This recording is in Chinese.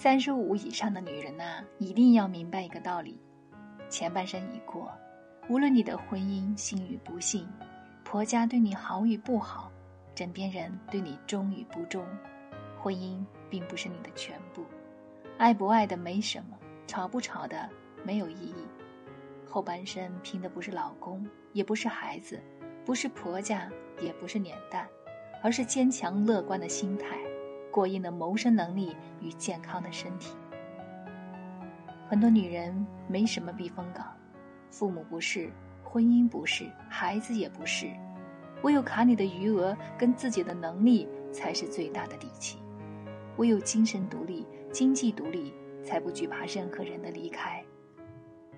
三十五以上的女人呐，一定要明白一个道理：前半生已过，无论你的婚姻幸与不幸，婆家对你好与不好，枕边人对你忠与不忠，婚姻并不是你的全部。爱不爱的没什么，吵不吵的没有意义。后半生拼的不是老公，也不是孩子，不是婆家，也不是脸蛋，而是坚强乐观的心态。过硬的谋生能力与健康的身体，很多女人没什么避风港，父母不是，婚姻不是，孩子也不是，唯有卡里的余额跟自己的能力才是最大的底气，唯有精神独立、经济独立，才不惧怕任何人的离开。